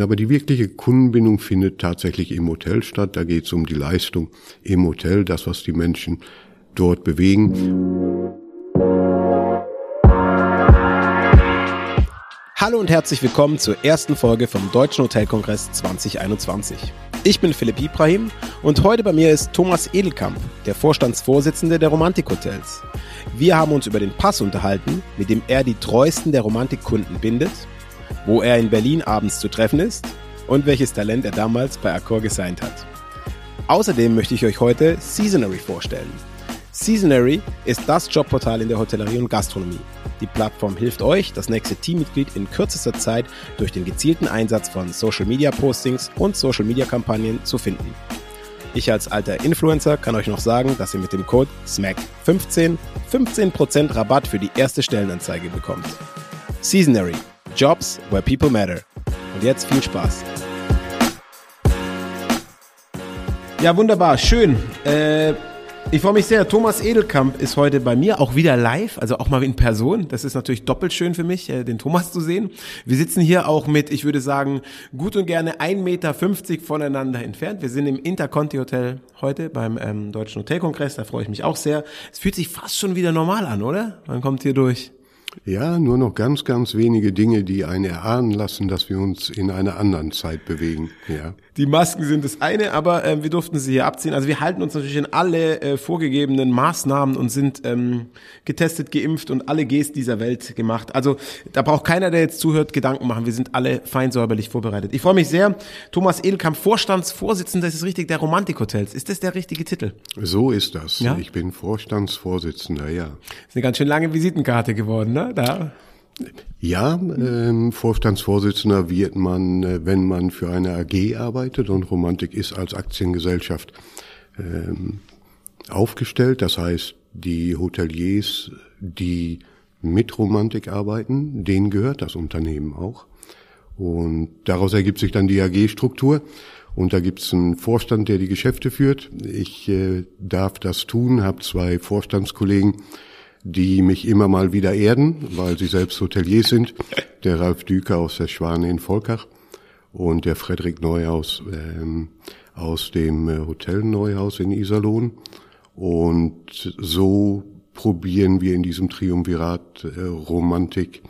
Aber die wirkliche Kundenbindung findet tatsächlich im Hotel statt. Da geht es um die Leistung im Hotel, das, was die Menschen dort bewegen. Hallo und herzlich willkommen zur ersten Folge vom Deutschen Hotelkongress 2021. Ich bin Philipp Ibrahim und heute bei mir ist Thomas Edelkamp, der Vorstandsvorsitzende der Romantikhotels. Wir haben uns über den Pass unterhalten, mit dem er die treuesten der Romantikkunden bindet, wo er in Berlin abends zu treffen ist und welches Talent er damals bei Accor gesigned hat. Außerdem möchte ich euch heute Seasonary vorstellen. Seasonary ist das Jobportal in der Hotellerie und Gastronomie. Die Plattform hilft euch, das nächste Teammitglied in kürzester Zeit durch den gezielten Einsatz von Social Media Postings und Social Media Kampagnen zu finden. Ich als alter Influencer kann euch noch sagen, dass ihr mit dem Code SMAC15 15% Rabatt für die erste Stellenanzeige bekommt. Seasonary. Jobs where people matter. Und jetzt viel Spaß. Ja, wunderbar. Schön. Äh, ich freue mich sehr. Thomas Edelkamp ist heute bei mir, auch wieder live, also auch mal in Person. Das ist natürlich doppelt schön für mich, äh, den Thomas zu sehen. Wir sitzen hier auch mit, ich würde sagen, gut und gerne 1,50 Meter voneinander entfernt. Wir sind im Interconti Hotel heute beim ähm, Deutschen Hotelkongress. Da freue ich mich auch sehr. Es fühlt sich fast schon wieder normal an, oder? Man kommt hier durch. Ja, nur noch ganz, ganz wenige Dinge, die einen erahnen lassen, dass wir uns in einer anderen Zeit bewegen. Ja. Die Masken sind das eine, aber äh, wir durften sie hier abziehen. Also wir halten uns natürlich in alle äh, vorgegebenen Maßnahmen und sind ähm, getestet, geimpft und alle Gs dieser Welt gemacht. Also da braucht keiner, der jetzt zuhört, Gedanken machen. Wir sind alle fein säuberlich vorbereitet. Ich freue mich sehr. Thomas Edelkamp, Vorstandsvorsitzender, das ist richtig, der Romantikhotels. Ist das der richtige Titel? So ist das. Ja? Ich bin Vorstandsvorsitzender, ja. Das ist eine ganz schön lange Visitenkarte geworden, ne? Da. Ja, ähm, Vorstandsvorsitzender wird man, äh, wenn man für eine AG arbeitet und Romantik ist als Aktiengesellschaft ähm, aufgestellt. Das heißt, die Hoteliers, die mit Romantik arbeiten, denen gehört das Unternehmen auch. Und daraus ergibt sich dann die AG-Struktur. Und da gibt's einen Vorstand, der die Geschäfte führt. Ich äh, darf das tun, habe zwei Vorstandskollegen, die mich immer mal wieder erden, weil sie selbst Hoteliers sind. Der Ralf Düker aus der Schwane in Volkach und der Frederik Neuhaus ähm, aus dem äh, Hotel Neuhaus in Iserlohn. Und so probieren wir in diesem Triumvirat äh, Romantik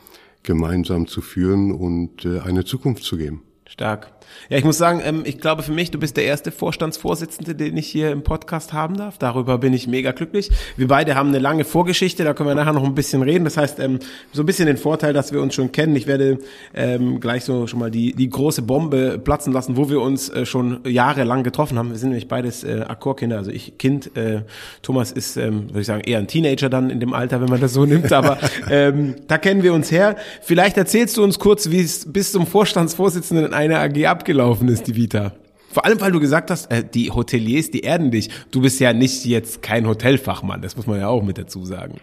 gemeinsam zu führen und äh, eine Zukunft zu geben. Stark. Ja, ich muss sagen, ähm, ich glaube für mich, du bist der erste Vorstandsvorsitzende, den ich hier im Podcast haben darf. Darüber bin ich mega glücklich. Wir beide haben eine lange Vorgeschichte, da können wir nachher noch ein bisschen reden. Das heißt, ähm, so ein bisschen den Vorteil, dass wir uns schon kennen. Ich werde ähm, gleich so schon mal die, die große Bombe platzen lassen, wo wir uns äh, schon jahrelang getroffen haben. Wir sind nämlich beides äh, Akkordkinder, also ich Kind. Äh, Thomas ist, ähm, würde ich sagen, eher ein Teenager dann in dem Alter, wenn man das so nimmt. Aber ähm, da kennen wir uns her. Vielleicht erzählst du uns kurz, wie es bis zum Vorstandsvorsitzenden in einer AG ab abgelaufen ist, die Vita. Vor allem, weil du gesagt hast, äh, die Hoteliers, die erden dich. Du bist ja nicht jetzt kein Hotelfachmann, das muss man ja auch mit dazu sagen.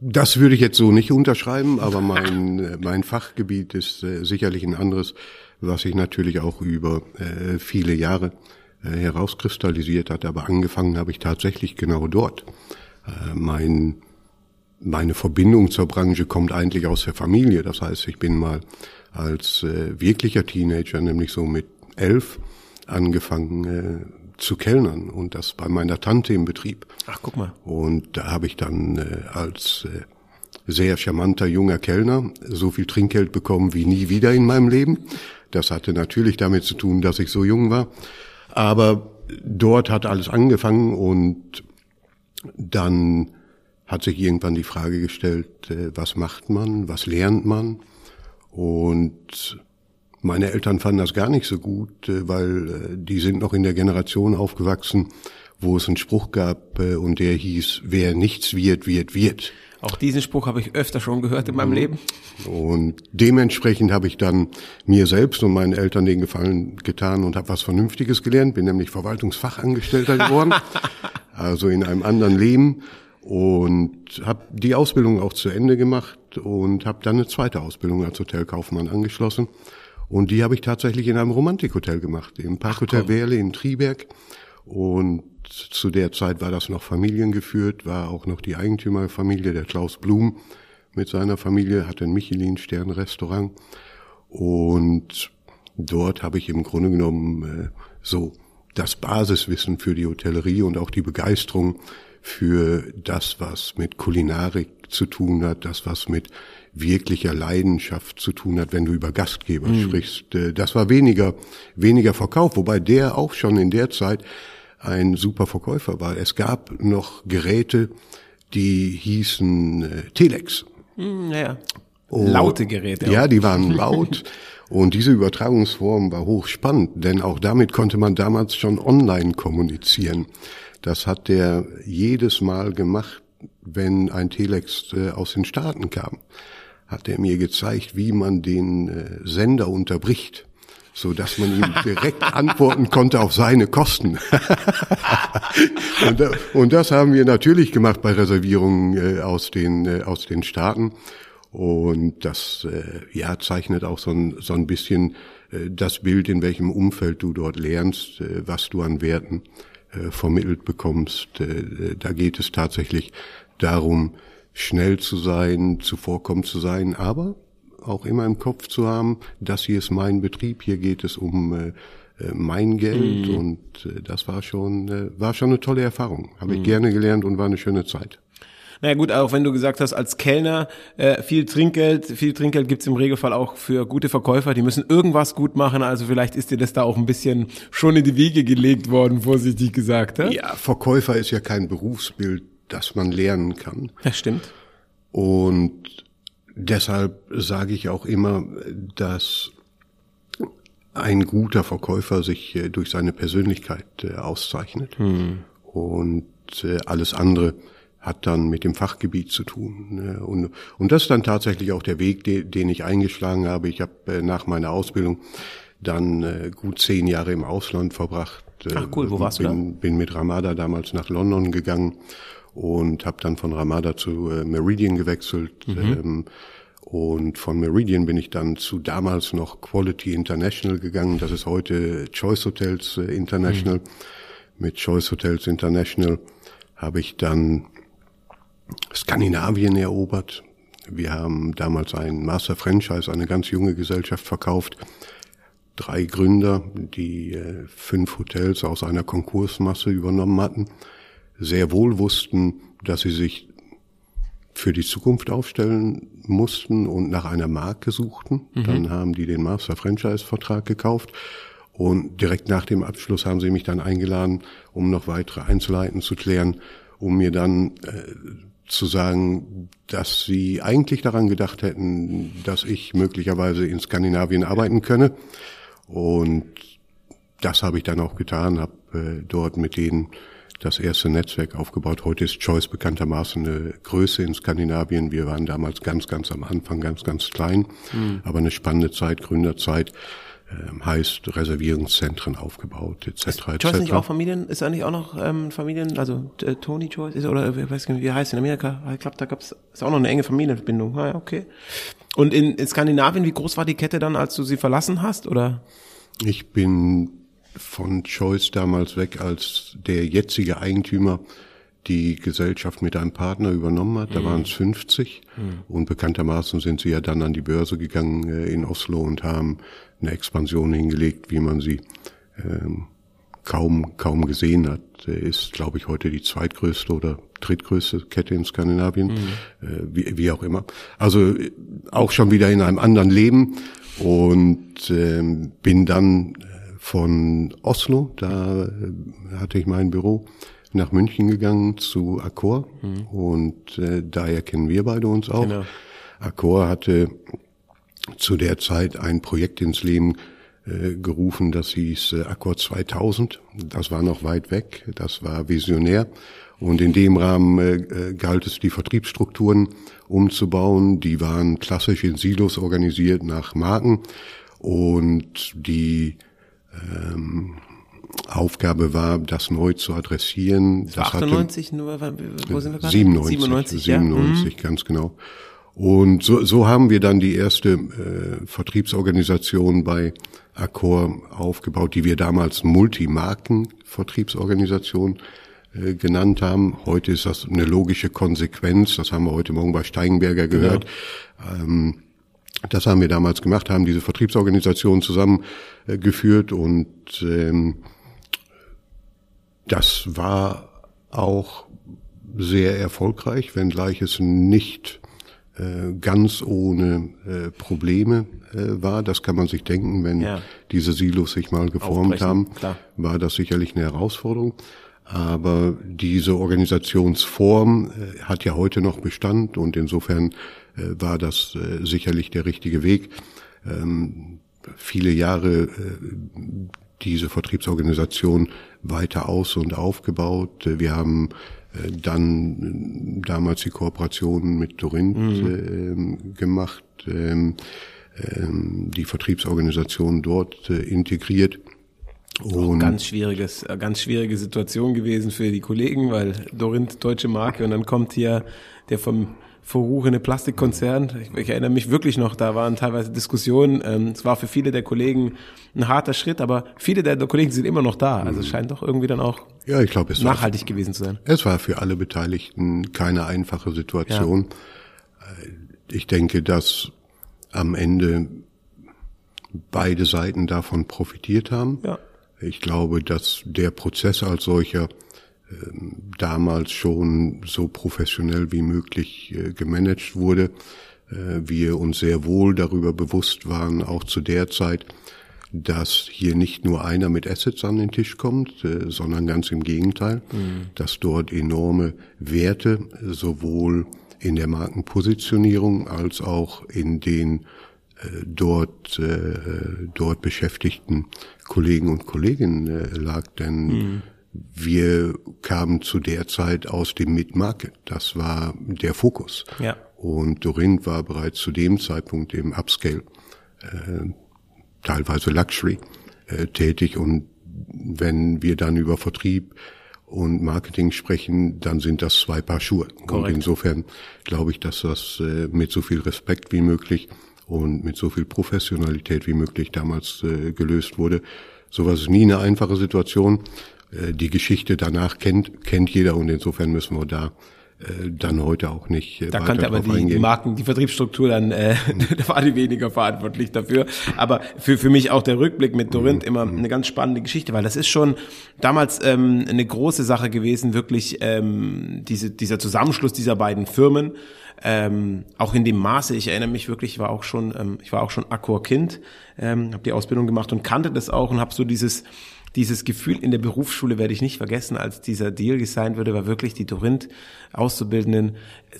Das würde ich jetzt so nicht unterschreiben, aber mein, äh, mein Fachgebiet ist äh, sicherlich ein anderes, was sich natürlich auch über äh, viele Jahre äh, herauskristallisiert hat. Aber angefangen habe ich tatsächlich genau dort. Äh, mein, meine Verbindung zur Branche kommt eigentlich aus der Familie. Das heißt, ich bin mal als äh, wirklicher Teenager, nämlich so mit elf, angefangen äh, zu kellnern und das bei meiner Tante im Betrieb. Ach, guck mal. Und da habe ich dann äh, als äh, sehr charmanter junger Kellner so viel Trinkgeld bekommen wie nie wieder in meinem Leben. Das hatte natürlich damit zu tun, dass ich so jung war. Aber dort hat alles angefangen und dann hat sich irgendwann die Frage gestellt, äh, was macht man, was lernt man? Und meine Eltern fanden das gar nicht so gut, äh, weil äh, die sind noch in der Generation aufgewachsen, wo es einen Spruch gab äh, und der hieß, wer nichts wird, wird, wird. Auch diesen Spruch habe ich öfter schon gehört in meinem Leben. Und dementsprechend habe ich dann mir selbst und meinen Eltern den Gefallen getan und habe was Vernünftiges gelernt, bin nämlich Verwaltungsfachangestellter geworden, also in einem anderen Leben und habe die Ausbildung auch zu Ende gemacht und habe dann eine zweite Ausbildung als Hotelkaufmann angeschlossen. Und die habe ich tatsächlich in einem Romantikhotel gemacht, im Parkhotel Werle in Triberg. Und zu der Zeit war das noch familiengeführt, war auch noch die Eigentümerfamilie, der Klaus Blum mit seiner Familie, hatte ein Michelin-Stern-Restaurant. Und dort habe ich im Grunde genommen äh, so das Basiswissen für die Hotellerie und auch die Begeisterung für das, was mit Kulinarik zu tun hat, das, was mit wirklicher Leidenschaft zu tun hat, wenn du über Gastgeber mhm. sprichst. Äh, das war weniger, weniger Verkauf, wobei der auch schon in der Zeit ein super Verkäufer war. Es gab noch Geräte, die hießen äh, Telex. Mhm, ja. Und, Laute Geräte. Ja, die waren laut. Und diese Übertragungsform war hochspannend, denn auch damit konnte man damals schon online kommunizieren. Das hat der jedes Mal gemacht, wenn ein Telex äh, aus den Staaten kam. Hat er mir gezeigt, wie man den äh, Sender unterbricht so dass man ihm direkt antworten konnte auf seine Kosten. und, und, das haben wir natürlich gemacht bei Reservierungen äh, aus den aus den Staaten. Und das ja zeichnet auch so ein, so ein bisschen das Bild, in welchem Umfeld du dort lernst, was du an Werten vermittelt bekommst. Da geht es tatsächlich darum, schnell zu sein, zuvorkommend zu sein, aber auch immer im Kopf zu haben, das hier ist mein Betrieb, hier geht es um äh, äh mein Geld mhm. und äh, das war schon äh, war schon eine tolle Erfahrung. Habe ich mhm. gerne gelernt und war eine schöne Zeit. Naja gut, auch wenn du gesagt hast, als Kellner äh, viel Trinkgeld, viel Trinkgeld gibt's im Regelfall auch für gute Verkäufer, die müssen irgendwas gut machen, also vielleicht ist dir das da auch ein bisschen schon in die Wege gelegt worden, vorsichtig gesagt. Ja, ja Verkäufer ist ja kein Berufsbild, das man lernen kann. Das stimmt. Und deshalb sage ich auch immer, dass ein guter Verkäufer sich äh, durch seine Persönlichkeit äh, auszeichnet. Hm. Und äh, alles andere hat dann mit dem Fachgebiet zu tun. Ne? Und, und das ist dann tatsächlich auch der Weg, den ich eingeschlagen habe. Ich habe nach meiner Ausbildung dann gut zehn Jahre im Ausland verbracht. Ach cool, wo warst bin, du da? Bin mit Ramada damals nach London gegangen und habe dann von Ramada zu Meridian gewechselt. Mhm. Ähm, und von Meridian bin ich dann zu damals noch Quality International gegangen. Das ist heute Choice Hotels International. Mhm. Mit Choice Hotels International habe ich dann Skandinavien erobert. Wir haben damals ein Master Franchise, eine ganz junge Gesellschaft verkauft. Drei Gründer, die äh, fünf Hotels aus einer Konkursmasse übernommen hatten, sehr wohl wussten, dass sie sich für die Zukunft aufstellen mussten und nach einer Marke suchten. Mhm. Dann haben die den Master Franchise Vertrag gekauft und direkt nach dem Abschluss haben sie mich dann eingeladen, um noch weitere Einzelheiten zu klären, um mir dann äh, zu sagen, dass sie eigentlich daran gedacht hätten, dass ich möglicherweise in Skandinavien arbeiten könne. Und das habe ich dann auch getan, habe äh, dort mit denen das erste Netzwerk aufgebaut. Heute ist Choice bekanntermaßen eine Größe in Skandinavien. Wir waren damals ganz, ganz am Anfang, ganz, ganz klein, mhm. aber eine spannende Zeit, Gründerzeit ähm, heißt Reservierungszentren aufgebaut etc. Ist Choice etc. nicht auch Familien, ist eigentlich auch noch ähm, Familien, also äh, Tony Choice ist oder ich weiß nicht, wie heißt in Amerika, ich glaube, da gab's ist auch noch eine enge Familienverbindung. Ah, ja, okay. Und in, in Skandinavien, wie groß war die Kette dann, als du sie verlassen hast, oder? Ich bin von Choice damals weg, als der jetzige Eigentümer die Gesellschaft mit einem Partner übernommen hat. Da mhm. waren es 50 mhm. und bekanntermaßen sind sie ja dann an die Börse gegangen äh, in Oslo und haben eine Expansion hingelegt, wie man sie ähm, kaum kaum gesehen hat. Ist, glaube ich, heute die zweitgrößte oder drittgrößte Kette in Skandinavien, mhm. äh, wie, wie auch immer. Also äh, auch schon wieder in einem anderen Leben und ähm, bin dann äh, von Oslo, da äh, hatte ich mein Büro, nach München gegangen zu Accor mhm. und äh, daher kennen wir beide uns auch. Genau. Accor hatte zu der Zeit ein Projekt ins Leben äh, gerufen, das hieß äh, Accor 2000. Das war noch weit weg, das war visionär. Und in dem Rahmen äh, äh, galt es, die Vertriebsstrukturen umzubauen. Die waren klassisch in Silos organisiert nach Marken. Und die ähm, Aufgabe war, das neu zu adressieren. Das 98 hatte, nur, wo sind wir gerade? 97, 97, 97 ja? ganz genau. Und so, so haben wir dann die erste äh, Vertriebsorganisation bei Accor aufgebaut, die wir damals Multimarken-Vertriebsorganisation äh, genannt haben. Heute ist das eine logische Konsequenz. Das haben wir heute Morgen bei Steinberger gehört. Genau. Ähm, Das haben wir damals gemacht, haben diese Vertriebsorganisation zusammengeführt und ähm, das war auch sehr erfolgreich, wenngleich es nicht äh, ganz ohne äh, Probleme äh, war. Das kann man sich denken, wenn ja. diese Silos sich mal geformt Aufbrechen, haben, klar. war das sicherlich eine Herausforderung. Aber diese Organisationsform äh, hat ja heute noch Bestand und insofern war das äh, sicherlich der richtige Weg. Ähm, viele Jahre äh, diese Vertriebsorganisation weiter aus und aufgebaut. Wir haben äh, dann damals die Kooperation mit Dorint mhm. äh, gemacht, ähm, ähm, die Vertriebsorganisation dort äh, integriert. Und ganz schwieriges, äh, ganz schwierige Situation gewesen für die Kollegen, weil Dorint deutsche Marke und dann kommt hier der vom verruchene Plastikkonzern. Ich, ich, erinnere mich wirklich noch, da waren teilweise Diskussionen. Ähm, es war für viele der Kollegen ein harter Schritt, aber viele der, Kollegen sind immer noch da. Also es mhm. scheint doch irgendwie dann auch ja, ich glaube, es nachhaltig war, gewesen zu sein. Es war für alle Beteiligten keine einfache Situation. Ja. Ich denke, dass am Ende beide Seiten davon profitiert haben. Ja. Ich glaube, dass der Prozess als solcher damals schon so professionell wie möglich äh, gemanagt wurde. Äh, wir uns sehr wohl darüber bewusst waren, auch zu der Zeit, dass hier nicht nur einer mit Assets an den Tisch kommt, äh, sondern ganz im Gegenteil, mhm. dass dort enorme Werte sowohl in der Markenpositionierung als auch in den dort dort beschäftigten Kollegen und Kolleginnen lag, denn mhm wir kamen zu der Zeit aus dem Mid-Market. Das war der Fokus. Ja. Und Dorin war bereits zu dem Zeitpunkt im Upscale, äh, teilweise Luxury, äh, tätig. Und wenn wir dann über Vertrieb und Marketing sprechen, dann sind das zwei Paar Schuhe. Korrekt. Und insofern glaube ich, dass das äh, mit so viel Respekt wie möglich und mit so viel Professionalität wie möglich damals äh, gelöst wurde. Sowas ist nie eine einfache Situation. Äh, die Geschichte danach kennt, kennt jeder und insofern müssen wir da äh, dann heute auch nicht. Äh, da konnte aber die, die Marken, die Vertriebsstruktur dann, äh, da war die weniger verantwortlich dafür. Aber für, für mich auch der Rückblick mit Dorint immer mhm. eine ganz spannende Geschichte, weil das ist schon damals ähm, eine große Sache gewesen, wirklich ähm, diese, dieser Zusammenschluss dieser beiden Firmen. Ähm, auch in dem Maße, ich erinnere mich wirklich, ich war auch schon, ähm, ich war auch schon Akkor-Kind, ähm, habe die Ausbildung gemacht und kannte das auch und habe so dieses dieses Gefühl in der Berufsschule werde ich nicht vergessen, als dieser Deal gesigned wurde, war wirklich die Dorint Auszubildenden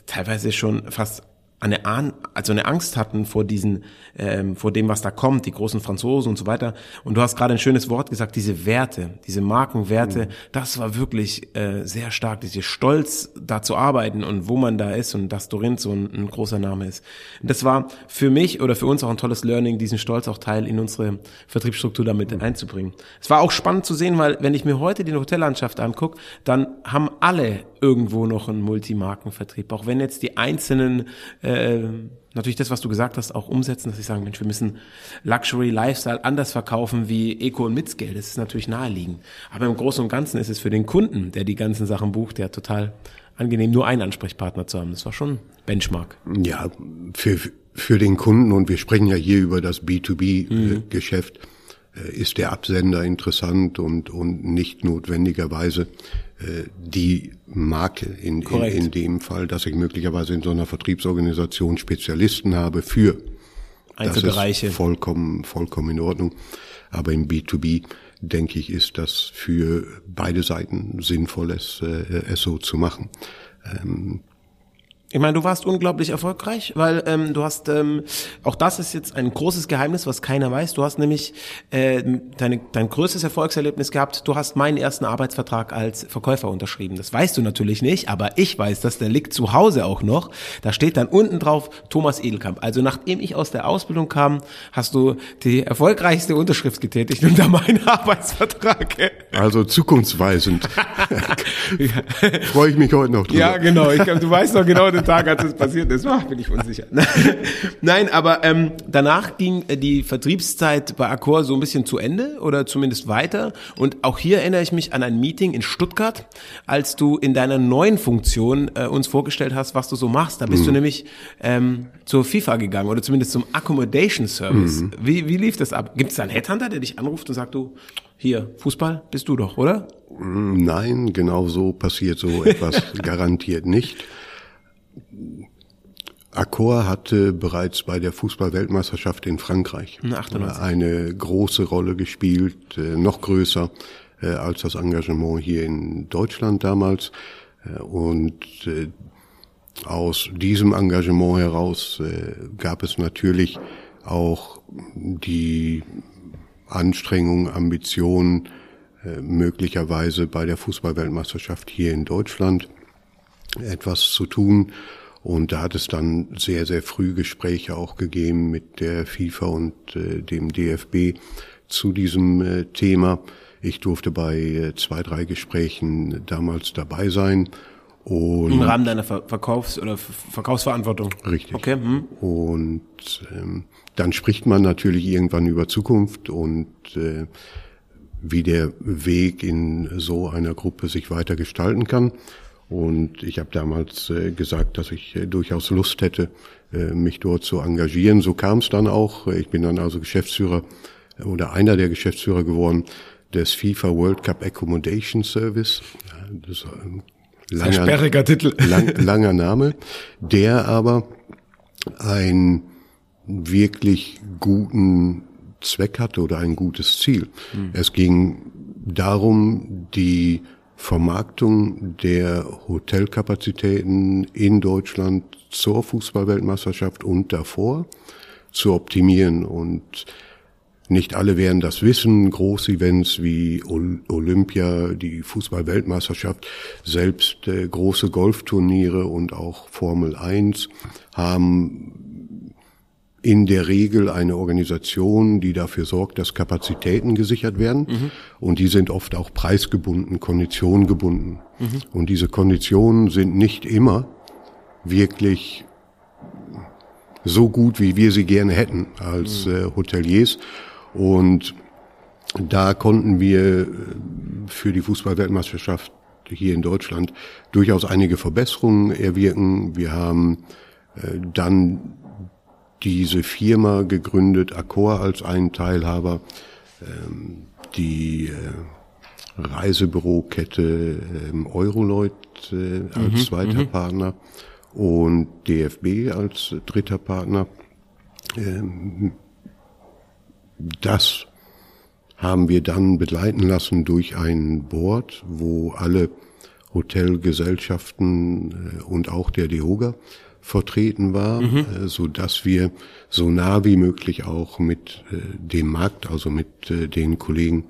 teilweise schon fast eine, Ahn, also eine Angst hatten vor diesen, ähm, vor dem, was da kommt, die großen Franzosen und so weiter. Und du hast gerade ein schönes Wort gesagt, diese Werte, diese Markenwerte, mhm. das war wirklich äh, sehr stark, diese Stolz, da zu arbeiten und wo man da ist und dass Dorint so ein, ein großer Name ist. Und das war für mich oder für uns auch ein tolles Learning, diesen Stolz auch Teil in unsere Vertriebsstruktur damit mhm. einzubringen. Es war auch spannend zu sehen, weil wenn ich mir heute die Hotellandschaft angucke, dann haben alle irgendwo noch einen Multimarkenvertrieb, auch wenn jetzt die einzelnen äh, natürlich das, was du gesagt hast, auch umsetzen, dass sie sagen, Mensch, wir müssen Luxury Lifestyle anders verkaufen wie Eco und Mitscale. Das ist natürlich naheliegend. Aber im Großen und Ganzen ist es für den Kunden, der die ganzen Sachen bucht, ja total angenehm, nur einen Ansprechpartner zu haben. Das war schon Benchmark. Ja, für, für den Kunden, und wir sprechen ja hier über das B2B-Geschäft, mhm. äh, ist der Absender interessant und, und nicht notwendigerweise äh, die Marke in, in, in dem Fall, dass ich möglicherweise in so einer Vertriebsorganisation Spezialisten habe für Einzelbereiche. Das ist vollkommen, vollkommen in Ordnung. Aber im B2B, denke ich, ist das für beide Seiten sinnvoll, es, äh, es so zu machen. Ähm, ich meine, du warst unglaublich erfolgreich, weil ähm, du hast, ähm, auch das ist jetzt ein großes Geheimnis, was keiner weiß. Du hast nämlich äh, deine, dein größtes Erfolgserlebnis gehabt. Du hast meinen ersten Arbeitsvertrag als Verkäufer unterschrieben. Das weißt du natürlich nicht, aber ich weiß, dass der liegt zu Hause auch noch. Da steht dann unten drauf Thomas Edelkamp. Also nachdem ich aus der Ausbildung kam, hast du die erfolgreichste Unterschrift getätigt unter meinen Arbeitsvertrag. Also zukunftsweisend. Freue ich mich heute noch drüber. Ja, genau. Ich, du weißt noch genau erste Tag, als es passiert ist, ach, bin ich unsicher. Nein, aber ähm, danach ging äh, die Vertriebszeit bei Accor so ein bisschen zu Ende oder zumindest weiter. Und auch hier erinnere ich mich an ein Meeting in Stuttgart, als du in deiner neuen Funktion äh, uns vorgestellt hast, was du so machst. Da bist mhm. du nämlich ähm, zur FIFA gegangen oder zumindest zum Accommodation Service. Mhm. Wie, wie lief das ab? Gibt es da einen Headhunter, der dich anruft und sagt, du, hier, Fußball bist du doch, oder? Nein, genau so passiert so etwas garantiert nicht. Accor hatte bereits bei der Fußballweltmeisterschaft in Frankreich 98. eine große Rolle gespielt, äh, noch größer äh, als das Engagement hier in Deutschland damals. Äh, und aus diesem Engagement heraus gab es natürlich auch die Anstrengung, Ambition, möglicherweise bei der Fußballweltmeisterschaft hier in Deutschland etwas zu tun. Und da hat es dann sehr, sehr früh Gespräche auch gegeben mit der FIFA und äh, dem DFB zu diesem äh, Thema. Ich durfte bei äh, zwei, drei Gesprächen damals dabei sein. Und Im Rahmen deiner Verkaufs- oder Verkaufsverantwortung? Richtig. Okay. Hm. Und ähm, dann spricht man natürlich irgendwann über Zukunft und äh, wie der Weg in so einer Gruppe sich weiter gestalten kann. Und ich habe damals äh, gesagt, dass ich äh, durchaus Lust hätte, äh, mich dort zu engagieren. So kam es dann auch. Ich bin dann also Geschäftsführer äh, oder einer der Geschäftsführer geworden des FIFA World Cup Accommodation Service. Das ist ein langer, sperriger Titel. Lang, langer Name, der aber ein wirklich guten Zweck hatte oder ein gutes Ziel. Mhm. Es ging darum, die Vermarktung der Hotelkapazitäten in Deutschland zur Fußballweltmeisterschaft und davor zu optimieren. Und nicht alle werden das wissen. Großevents wie Olympia, die Fußballweltmeisterschaft, selbst äh, große Golfturniere und auch Formel 1 haben in der Regel eine Organisation, die dafür sorgt, dass Kapazitäten gesichert werden. Mhm. Und die sind oft auch preisgebunden, konditiongebunden. Mhm. Und diese Konditionen sind nicht immer wirklich so gut, wie wir sie gerne hätten als mhm. äh, Hoteliers. Und da konnten wir äh, für die Fußballweltmeisterschaft hier in Deutschland durchaus einige Verbesserungen erwirken. Wir haben äh, dann diese Firma gegründet, Accor als einen Teilhaber, ähm, die äh, Reisebürokette ähm, Euroleut äh, als mhm, zweiter mhm. Partner und DFB als dritter Partner. Ähm, das haben wir dann begleiten lassen durch ein Board, wo alle Hotelgesellschaften äh, und auch der DEHOGA vertreten war, mhm. äh, so dass wir so nah wie möglich auch mit äh, dem Markt, also mit äh, den Kollegen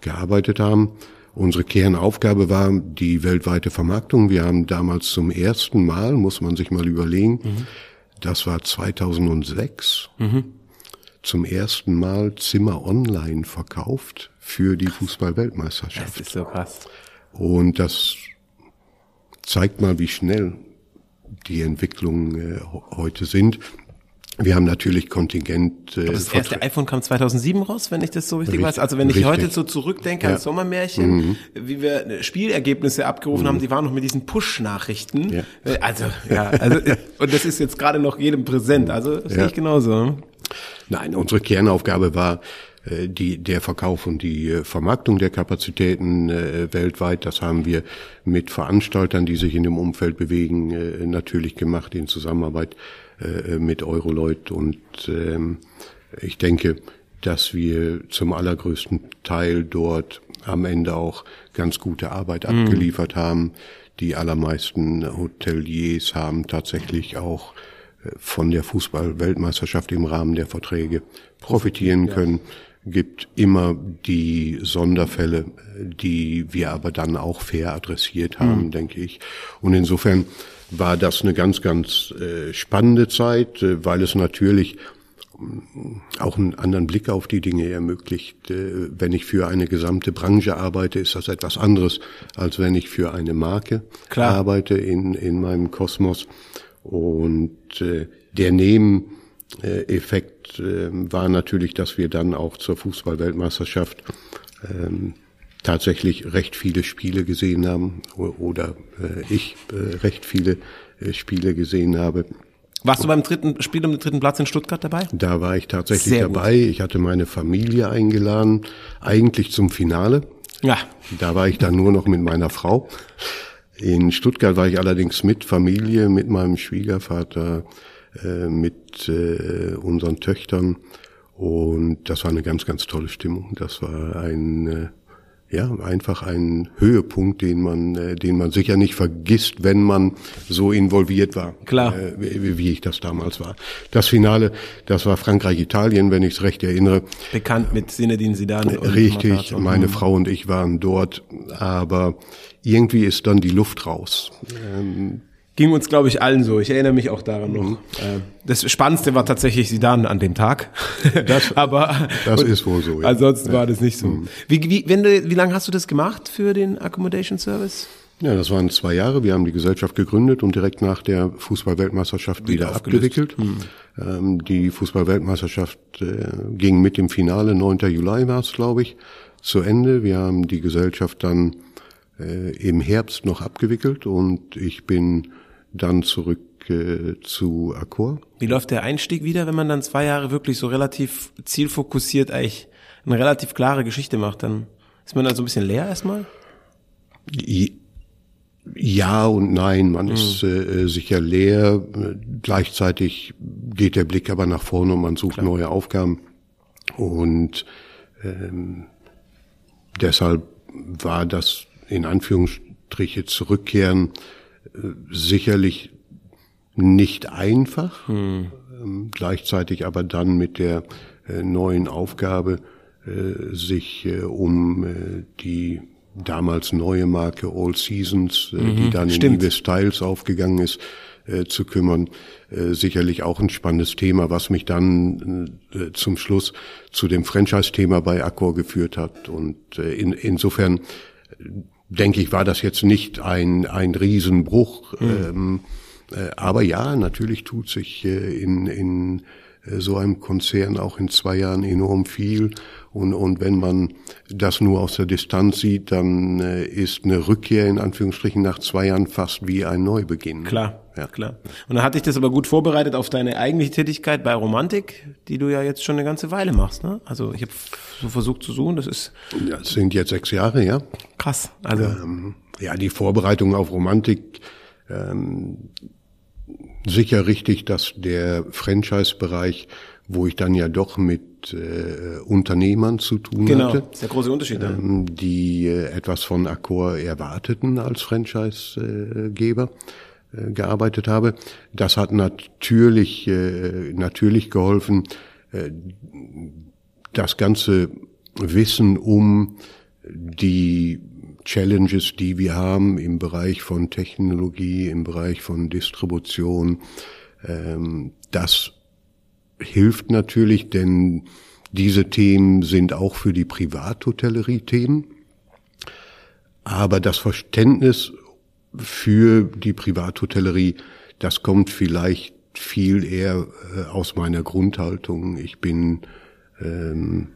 gearbeitet haben. Unsere Kernaufgabe war die weltweite Vermarktung. Wir haben damals zum ersten Mal, muss man sich mal überlegen, mhm. das war 2006, mhm. zum ersten Mal Zimmer online verkauft für die Fußball-Weltmeisterschaft. Das ist so krass. Und das zeigt mal, wie schnell die Entwicklungen äh, heute sind. Wir haben natürlich Kontingent. Äh, das erste iPhone kam 2007 raus, wenn ich das so richtig, richtig weiß. Also wenn ich richtig. heute so zurückdenke ja. an Sommermärchen, mhm. wie wir Spielergebnisse abgerufen mhm. haben, die waren noch mit diesen Push-Nachrichten. Ja. Also ja, also und das ist jetzt gerade noch jedem präsent. Also das ja. sehe ich genauso. Nein, unsere Kernaufgabe war äh, die, der Verkauf und die äh, Vermarktung der Kapazitäten äh, weltweit. Das haben wir mit Veranstaltern, die sich in dem Umfeld bewegen, äh, natürlich gemacht in Zusammenarbeit äh, mit Euroleut. Und ähm, ich denke, dass wir zum allergrößten Teil dort am Ende auch ganz gute Arbeit mhm. abgeliefert haben. Die allermeisten Hoteliers haben tatsächlich auch äh, von der Fußball-Weltmeisterschaft im Rahmen der Verträge profitieren können gibt immer die Sonderfälle, die wir aber dann auch fair adressiert haben, mhm. denke ich. Und insofern war das eine ganz, ganz äh, spannende Zeit, äh, weil es natürlich äh, auch einen anderen Blick auf die Dinge ermöglicht. Äh, wenn ich für eine gesamte Branche arbeite, ist das etwas anderes, als wenn ich für eine Marke Klar. arbeite in, in meinem Kosmos. Und äh, der Nebeneffekt äh, war natürlich, dass wir dann auch zur Fußballweltmeisterschaft ähm, tatsächlich recht viele Spiele gesehen haben oder äh, ich äh, recht viele äh, Spiele gesehen habe. Warst du beim dritten Spiel um den dritten Platz in Stuttgart dabei? Da war ich tatsächlich Sehr dabei. Gut. Ich hatte meine Familie eingeladen, eigentlich zum Finale. Ja. Da war ich dann nur noch mit meiner Frau. In Stuttgart war ich allerdings mit Familie, mit meinem Schwiegervater, äh, mit äh, unseren Töchtern. Und das war eine ganz, ganz tolle Stimmung. Das war ein äh, ja, einfach ein Höhepunkt, den man, äh, den man sicher nicht vergisst, wenn man so involviert war. Klar. Äh, wie, wie ich das damals war. Das Finale, das war Frankreich-Italien, wenn ich es recht erinnere. Bekannt mit Sinedin Zidane. Richtig, meine Frau und ich waren dort, aber irgendwie ist dann die Luft raus. Ähm, Ging uns, glaube ich, allen so. Ich erinnere mich auch daran noch. Mhm. Äh, das Spannendste war tatsächlich Sidan an dem Tag. Das, Aber das ist wohl so. Ja. Ansonsten ja. war das nicht so. Mhm. Wie, wie, wenn du, wie lange hast du das gemacht für den Accommodation Service? Ja, das waren zwei Jahre. Wir haben die Gesellschaft gegründet und direkt nach der Fußballweltmeisterschaft wieder, wieder abgewickelt. Mhm. Ähm, die Fußballweltmeisterschaft äh, ging mit dem Finale, 9. Juli war es, glaube ich, zu Ende. Wir haben die Gesellschaft dann äh, im Herbst noch abgewickelt und ich bin dann zurück äh, zu Accor. Wie läuft der Einstieg wieder, wenn man dann zwei Jahre wirklich so relativ zielfokussiert eigentlich eine relativ klare Geschichte macht? Dann ist man dann so ein bisschen leer erstmal? Ja und nein, man mhm. ist äh, sicher leer. Gleichzeitig geht der Blick aber nach vorne und man sucht Klar. neue Aufgaben. Und ähm, deshalb war das in Anführungsstriche zurückkehren sicherlich nicht einfach, hm. gleichzeitig aber dann mit der äh, neuen Aufgabe, äh, sich äh, um die damals neue Marke All Seasons, mhm, die dann stimmt. in Liebe Styles aufgegangen ist, zu kümmern. Sicherlich auch ein spannendes Thema, was mich dann zum Schluss zu dem Franchise-Thema bei Accor geführt hat. Und in, insofern denke ich, war das jetzt nicht ein, ein Riesenbruch. Mhm. Ähm, äh, aber ja, natürlich tut sich äh, in, in äh, so einem Konzern auch in zwei Jahren enorm viel. Und, und wenn man das nur aus der Distanz sieht, dann äh, ist eine Rückkehr in Anführungsstrichen nach zwei Jahren fast wie ein Neubeginn. Klar. Ja, klar. Und dann hatte ich das aber gut vorbereitet auf deine eigentliche Tätigkeit bei Romantik, die du ja jetzt schon eine ganze Weile machst. Ne? Also ich habe so versucht zu suchen, das ist... Ja, das sind jetzt sechs Jahre, ja. Krass. Also ähm, Ja, die Vorbereitung auf Romantik... Ähm, sicher richtig, dass der Franchise-Bereich, wo ich dann ja doch mit äh, Unternehmern zu tun genau, hatte. Genau, der große Unterschied. Ähm, die äh, etwas von Accor erwarteten als Franchise-Geber äh, gearbeitet habe. Das hat natürlich, äh, natürlich geholfen, äh, das ganze Wissen um die Challenges, die wir haben im Bereich von Technologie, im Bereich von Distribution. Ähm, das hilft natürlich, denn diese Themen sind auch für die Privathotellerie Themen. Aber das Verständnis für die Privathotellerie, das kommt vielleicht viel eher äh, aus meiner Grundhaltung. Ich bin ähm,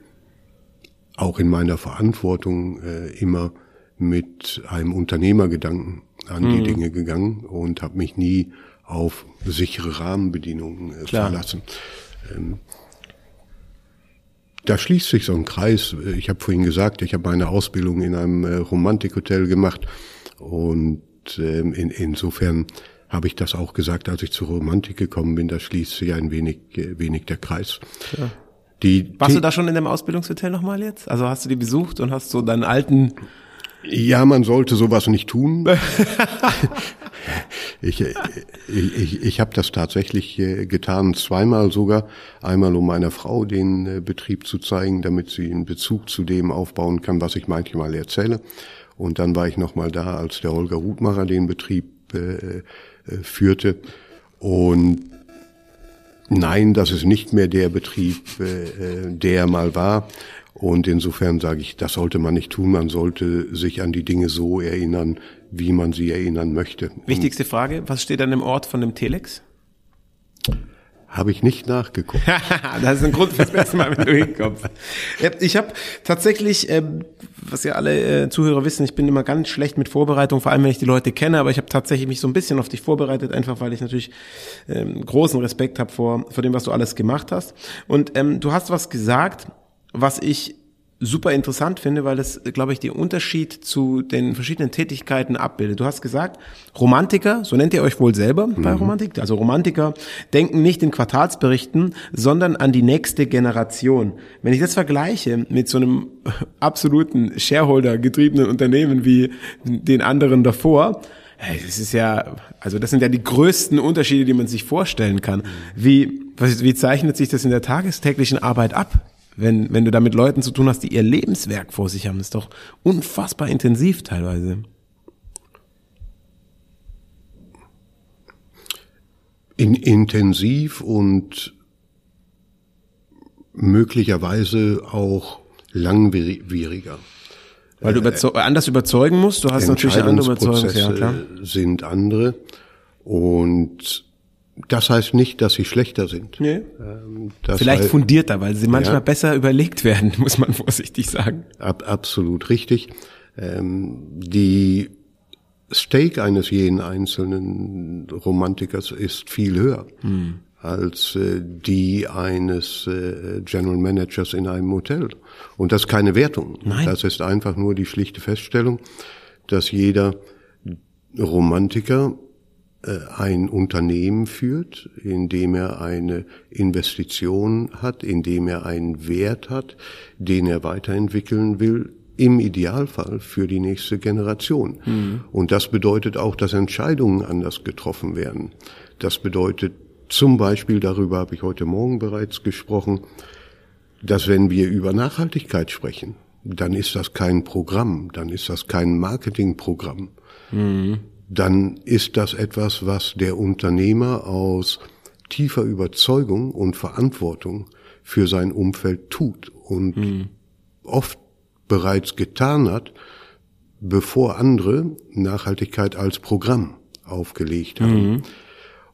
auch in meiner Verantwortung äh, immer mit einem Unternehmergedanken an mhm. die Dinge gegangen und habe mich nie auf sichere Rahmenbedingungen äh, verlassen. Ähm, da schließt sich so ein Kreis. Ich habe vorhin gesagt, ich habe meine Ausbildung in einem äh, Romantikhotel gemacht und ähm, in, insofern habe ich das auch gesagt, als ich zur Romantik gekommen bin. Da schließt sich ein wenig, äh, wenig der Kreis. Ja. Die Warst du da schon in dem Ausbildungshotel nochmal jetzt? Also hast du die besucht und hast so deinen alten ja, man sollte sowas nicht tun. ich ich, ich, ich habe das tatsächlich äh, getan, zweimal sogar. Einmal, um meiner Frau den äh, Betrieb zu zeigen, damit sie einen Bezug zu dem aufbauen kann, was ich manchmal erzähle. Und dann war ich nochmal da, als der Holger Hutmacher den Betrieb äh, äh, führte. Und nein, das ist nicht mehr der Betrieb, äh, der mal war. Und insofern sage ich, das sollte man nicht tun. Man sollte sich an die Dinge so erinnern, wie man sie erinnern möchte. Wichtigste Frage, was steht an dem Ort von dem Telex? Habe ich nicht nachgeguckt. das ist ein Grund fürs nächste Mal, wenn du hinkommst. Ich habe tatsächlich, ähm, was ja alle äh, Zuhörer wissen, ich bin immer ganz schlecht mit Vorbereitung, vor allem wenn ich die Leute kenne, aber ich habe tatsächlich mich so ein bisschen auf dich vorbereitet, einfach weil ich natürlich ähm, großen Respekt habe vor, vor dem, was du alles gemacht hast. Und ähm, du hast was gesagt, was ich super interessant finde, weil das, glaube ich, den Unterschied zu den verschiedenen Tätigkeiten abbildet. Du hast gesagt, Romantiker, so nennt ihr euch wohl selber bei mhm. Romantik, also Romantiker denken nicht in Quartalsberichten, sondern an die nächste Generation. Wenn ich das vergleiche mit so einem absoluten Shareholder getriebenen Unternehmen wie den anderen davor, Hey, das ist ja, also das sind ja die größten Unterschiede, die man sich vorstellen kann. Wie, wie zeichnet sich das in der tagestäglichen Arbeit ab? Wenn, wenn du da mit Leuten zu tun hast, die ihr Lebenswerk vor sich haben. Das ist doch unfassbar intensiv teilweise. In, intensiv und möglicherweise auch langwieriger. Weil du überzeug anders überzeugen musst, du hast natürlich eine andere Überzeugung. Ja, klar. sind andere und das heißt nicht, dass sie schlechter sind. Nee. Ähm, Vielleicht heißt, fundierter, weil sie manchmal ja, besser überlegt werden, muss man vorsichtig sagen. Ab, absolut richtig. Ähm, die Stake eines jeden einzelnen Romantikers ist viel höher hm. als äh, die eines äh, General Managers in einem Hotel. Und das ist keine Wertung. Nein. Das ist einfach nur die schlichte Feststellung, dass jeder Romantiker ein Unternehmen führt, in dem er eine Investition hat, in dem er einen Wert hat, den er weiterentwickeln will, im Idealfall für die nächste Generation. Mhm. Und das bedeutet auch, dass Entscheidungen anders getroffen werden. Das bedeutet zum Beispiel, darüber habe ich heute Morgen bereits gesprochen, dass wenn wir über Nachhaltigkeit sprechen, dann ist das kein Programm, dann ist das kein Marketingprogramm. Mhm dann ist das etwas, was der Unternehmer aus tiefer Überzeugung und Verantwortung für sein Umfeld tut und mhm. oft bereits getan hat, bevor andere Nachhaltigkeit als Programm aufgelegt haben. Mhm.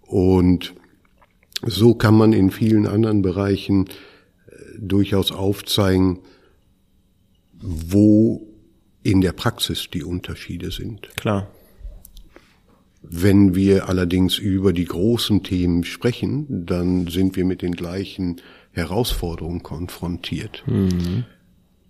Und so kann man in vielen anderen Bereichen äh, durchaus aufzeigen, wo in der Praxis die Unterschiede sind. Klar. Wenn wir allerdings über die großen Themen sprechen, dann sind wir mit den gleichen Herausforderungen konfrontiert. Mhm.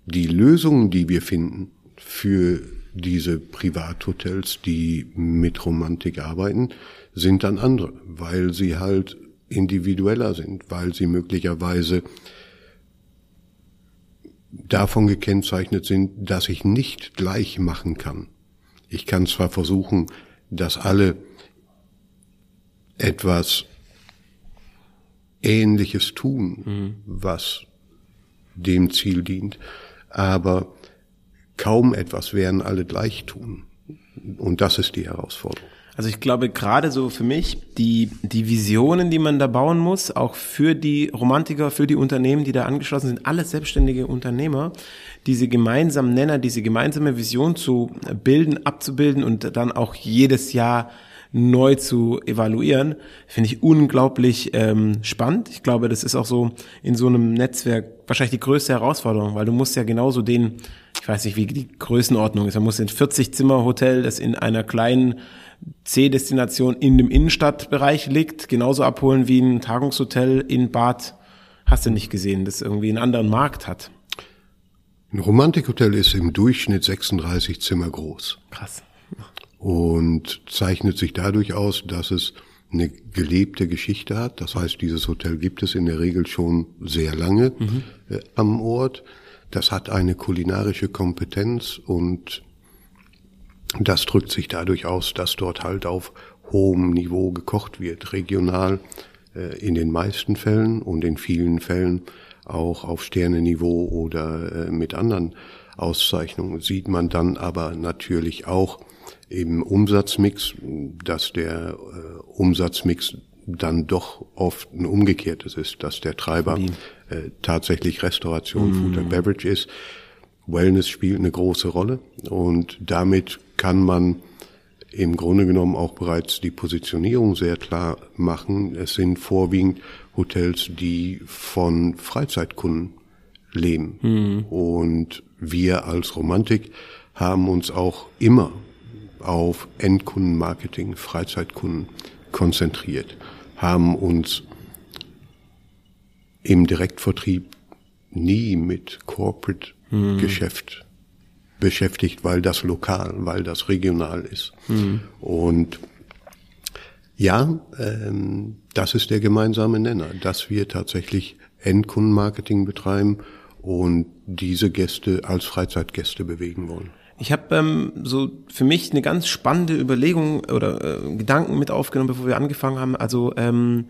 Die Lösungen, die wir finden für diese Privathotels, die mit Romantik arbeiten, sind dann andere, weil sie halt individueller sind, weil sie möglicherweise davon gekennzeichnet sind, dass ich nicht gleich machen kann. Ich kann zwar versuchen, dass alle etwas Ähnliches tun, mhm. was dem Ziel dient, aber kaum etwas werden alle gleich tun. Und das ist die Herausforderung. Also ich glaube gerade so für mich, die, die Visionen, die man da bauen muss, auch für die Romantiker, für die Unternehmen, die da angeschlossen sind, alle selbstständige Unternehmer, diese gemeinsamen Nenner, diese gemeinsame Vision zu bilden, abzubilden und dann auch jedes Jahr neu zu evaluieren, finde ich unglaublich ähm, spannend. Ich glaube, das ist auch so in so einem Netzwerk wahrscheinlich die größte Herausforderung, weil du musst ja genauso den, ich weiß nicht, wie die Größenordnung ist, man muss in 40 Zimmer Hotel, das in einer kleinen C-Destination in dem Innenstadtbereich liegt, genauso abholen wie ein Tagungshotel in Bad, hast du nicht gesehen, das irgendwie einen anderen Markt hat. Ein Romantikhotel ist im Durchschnitt 36 Zimmer groß. Krass. Und zeichnet sich dadurch aus, dass es eine gelebte Geschichte hat. Das heißt, dieses Hotel gibt es in der Regel schon sehr lange mhm. äh, am Ort. Das hat eine kulinarische Kompetenz und das drückt sich dadurch aus, dass dort halt auf hohem Niveau gekocht wird, regional äh, in den meisten Fällen und in vielen Fällen auch auf Sterneniveau oder äh, mit anderen Auszeichnungen. Sieht man dann aber natürlich auch im Umsatzmix, dass der äh, Umsatzmix dann doch oft ein umgekehrtes ist, dass der Treiber äh, tatsächlich Restauration, mm. Food and Beverage ist. Wellness spielt eine große Rolle und damit kann man im Grunde genommen auch bereits die Positionierung sehr klar machen. Es sind vorwiegend Hotels, die von Freizeitkunden leben. Mhm. Und wir als Romantik haben uns auch immer auf Endkundenmarketing, Freizeitkunden konzentriert, haben uns im Direktvertrieb nie mit Corporate mhm. Geschäft beschäftigt, weil das lokal, weil das regional ist. Mhm. Und ja, ähm, das ist der gemeinsame Nenner, dass wir tatsächlich Endkundenmarketing betreiben und diese Gäste als Freizeitgäste bewegen wollen. Ich habe ähm, so für mich eine ganz spannende Überlegung oder äh, Gedanken mit aufgenommen, bevor wir angefangen haben. Also ähm,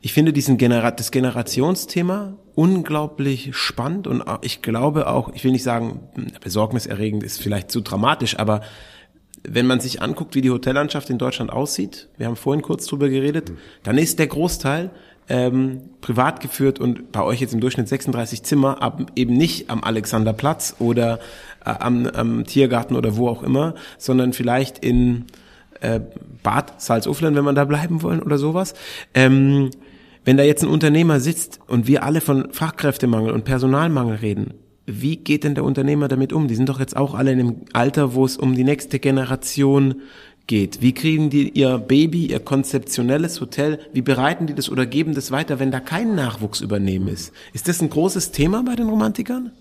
ich finde diesen Genera das Generationsthema unglaublich spannend und ich glaube auch, ich will nicht sagen, besorgniserregend ist vielleicht zu dramatisch, aber wenn man sich anguckt, wie die Hotellandschaft in Deutschland aussieht, wir haben vorhin kurz drüber geredet, dann ist der Großteil ähm, privat geführt und bei euch jetzt im Durchschnitt 36 Zimmer, aber eben nicht am Alexanderplatz oder äh, am, am Tiergarten oder wo auch immer, sondern vielleicht in äh, Bad Salzuflen, wenn man da bleiben wollen oder sowas. Ähm, wenn da jetzt ein Unternehmer sitzt und wir alle von Fachkräftemangel und Personalmangel reden, wie geht denn der Unternehmer damit um? Die sind doch jetzt auch alle in einem Alter, wo es um die nächste Generation geht. Wie kriegen die ihr Baby, ihr konzeptionelles Hotel, wie bereiten die das oder geben das weiter, wenn da kein Nachwuchs übernehmen ist? Ist das ein großes Thema bei den Romantikern?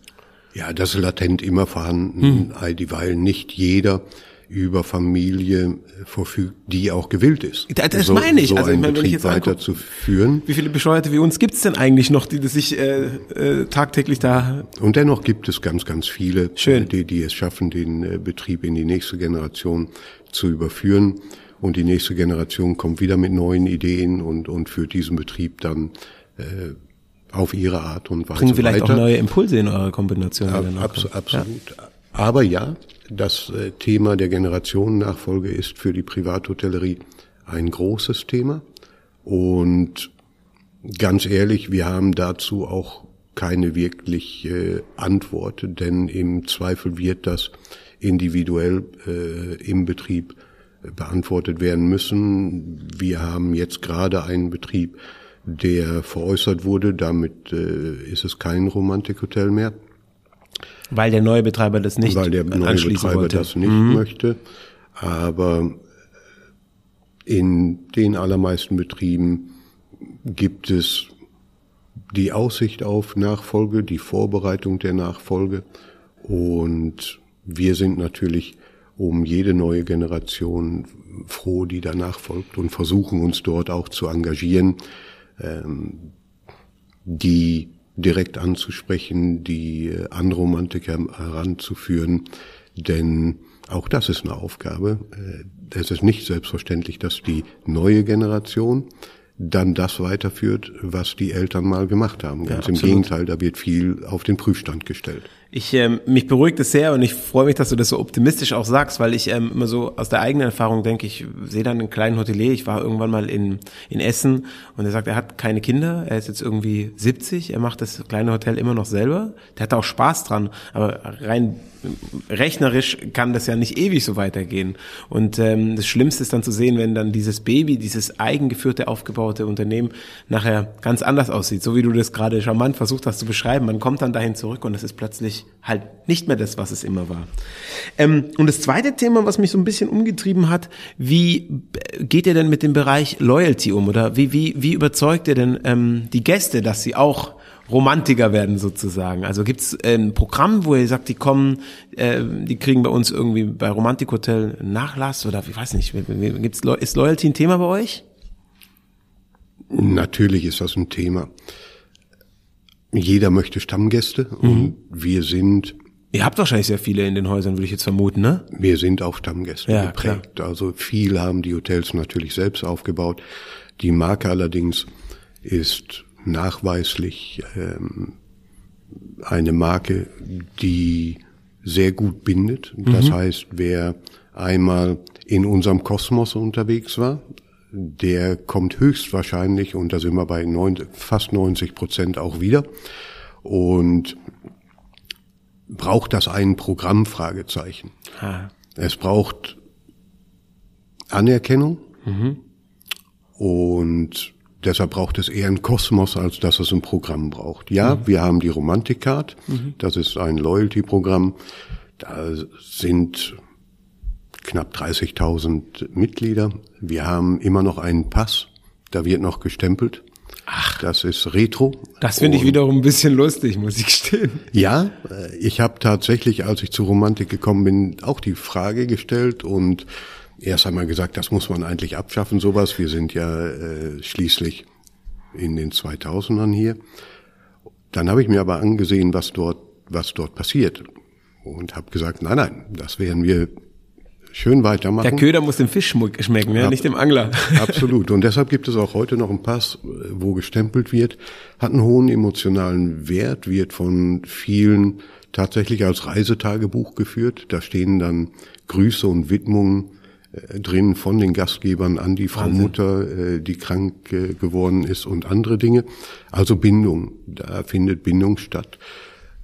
Ja, das ist latent immer vorhanden, hm. dieweil nicht jeder über Familie verfügt, die auch gewillt ist. Das, das so, meine ich. So also einen ich meine, Betrieb weiterzuführen. Wie viele Bescheuerte wie uns gibt es denn eigentlich noch, die das sich äh, äh, tagtäglich da... Und dennoch gibt es ganz, ganz viele, Schön. Die, die es schaffen, den äh, Betrieb in die nächste Generation zu überführen. Und die nächste Generation kommt wieder mit neuen Ideen und, und führt diesen Betrieb dann äh, auf ihre Art und Weise Bringen vielleicht weiter. auch neue Impulse in eure Kombination. Ja, abs absolut. Ja. Aber ja, das äh, Thema der Generationennachfolge ist für die Privathotellerie ein großes Thema. Und ganz ehrlich, wir haben dazu auch keine wirkliche Antwort, denn im Zweifel wird das individuell äh, im Betrieb äh, beantwortet werden müssen. Wir haben jetzt gerade einen Betrieb, der veräußert wurde. Damit äh, ist es kein Romantikhotel mehr. Weil der neue Betreiber das nicht Weil der neue Betreiber wollte. das nicht mhm. möchte. Aber in den allermeisten Betrieben gibt es die Aussicht auf Nachfolge, die Vorbereitung der Nachfolge. Und wir sind natürlich um jede neue Generation froh, die danach folgt und versuchen uns dort auch zu engagieren, ähm, die direkt anzusprechen, die äh, Anromantiker heranzuführen, denn auch das ist eine Aufgabe. Äh, es ist nicht selbstverständlich, dass die neue Generation dann das weiterführt, was die Eltern mal gemacht haben. Ganz ja, im Gegenteil, da wird viel auf den Prüfstand gestellt. Ich ähm, mich beruhigt es sehr und ich freue mich, dass du das so optimistisch auch sagst, weil ich ähm, immer so aus der eigenen Erfahrung denke, ich sehe dann einen kleinen Hotelier. Ich war irgendwann mal in in Essen und er sagt, er hat keine Kinder, er ist jetzt irgendwie 70, er macht das kleine Hotel immer noch selber. Der hat auch Spaß dran, aber rein rechnerisch kann das ja nicht ewig so weitergehen. Und ähm, das Schlimmste ist dann zu sehen, wenn dann dieses Baby, dieses eigengeführte, aufgebaute Unternehmen nachher ganz anders aussieht, so wie du das gerade charmant versucht hast zu beschreiben. Man kommt dann dahin zurück und es ist plötzlich halt nicht mehr das, was es immer war. Ähm, und das zweite Thema, was mich so ein bisschen umgetrieben hat, wie geht ihr denn mit dem Bereich Loyalty um? Oder wie, wie, wie überzeugt ihr denn ähm, die Gäste, dass sie auch Romantiker werden sozusagen. Also gibt's ein Programm, wo ihr sagt, die kommen, äh, die kriegen bei uns irgendwie bei Romantikhotel Nachlass oder ich weiß nicht, gibt's ist Loyalty ein Thema bei euch? Natürlich ist das ein Thema. Jeder möchte Stammgäste mhm. und wir sind Ihr habt wahrscheinlich sehr viele in den Häusern, würde ich jetzt vermuten, ne? Wir sind auf Stammgäste ja, geprägt. Klar. Also viel haben die Hotels natürlich selbst aufgebaut. Die Marke allerdings ist nachweislich ähm, eine Marke, die sehr gut bindet. Das mhm. heißt, wer einmal in unserem Kosmos unterwegs war, der kommt höchstwahrscheinlich, und da sind wir bei neun, fast 90 Prozent auch wieder. Und braucht das ein Programm? Fragezeichen. Ah. Es braucht Anerkennung mhm. und deshalb braucht es eher ein Kosmos, als dass es ein Programm braucht. Ja, mhm. wir haben die Romantic Card, mhm. das ist ein Loyalty-Programm. Da sind knapp 30.000 Mitglieder. Wir haben immer noch einen Pass, da wird noch gestempelt. Ach, das ist Retro. Das finde ich wiederum ein bisschen lustig, muss ich gestehen. Ja, äh, ich habe tatsächlich, als ich zur Romantik gekommen bin, auch die Frage gestellt und erst einmal gesagt, das muss man eigentlich abschaffen, sowas. Wir sind ja äh, schließlich in den 2000ern hier. Dann habe ich mir aber angesehen, was dort, was dort passiert und habe gesagt, nein, nein, das werden wir schön weitermachen. Der Köder muss dem Fisch schmecken, ja, nicht dem Angler. Absolut. Und deshalb gibt es auch heute noch einen Pass, wo gestempelt wird, hat einen hohen emotionalen Wert, wird von vielen tatsächlich als Reisetagebuch geführt. Da stehen dann Grüße und Widmungen äh, drin von den Gastgebern an die Frau Wahnsinn. Mutter, äh, die krank äh, geworden ist und andere Dinge. Also Bindung, da findet Bindung statt.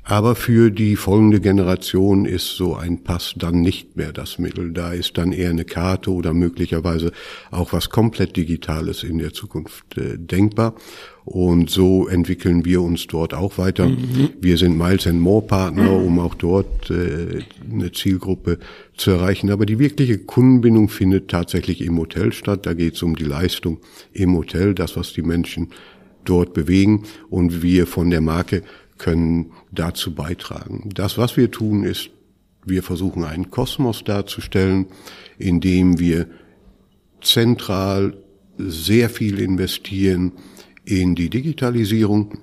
Aber für die folgende Generation ist so ein Pass dann nicht mehr das Mittel. Da ist dann eher eine Karte oder möglicherweise auch was komplett Digitales in der Zukunft äh, denkbar. Und so entwickeln wir uns dort auch weiter. Mhm. Wir sind Miles and More Partner, um auch dort äh, eine Zielgruppe zu erreichen. Aber die wirkliche Kundenbindung findet tatsächlich im Hotel statt. Da geht es um die Leistung im Hotel, das, was die Menschen dort bewegen. Und wir von der Marke können dazu beitragen. Das, was wir tun, ist, wir versuchen einen Kosmos darzustellen, in dem wir zentral sehr viel investieren in die Digitalisierung.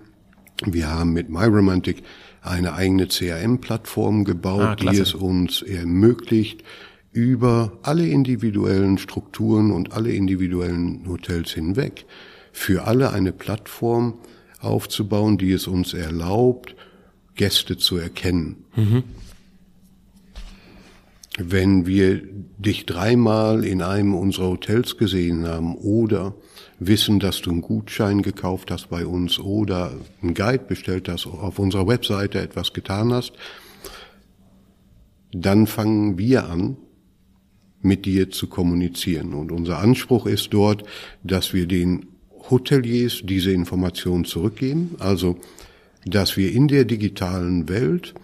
Wir haben mit MyRomantic eine eigene CRM-Plattform gebaut, ah, die es uns ermöglicht, über alle individuellen Strukturen und alle individuellen Hotels hinweg für alle eine Plattform aufzubauen, die es uns erlaubt, Gäste zu erkennen. Mhm. Wenn wir dich dreimal in einem unserer Hotels gesehen haben oder wissen, dass du einen Gutschein gekauft hast bei uns oder einen Guide bestellt hast, auf unserer Webseite etwas getan hast, dann fangen wir an, mit dir zu kommunizieren. Und unser Anspruch ist dort, dass wir den Hoteliers diese Informationen zurückgeben, also dass wir in der digitalen Welt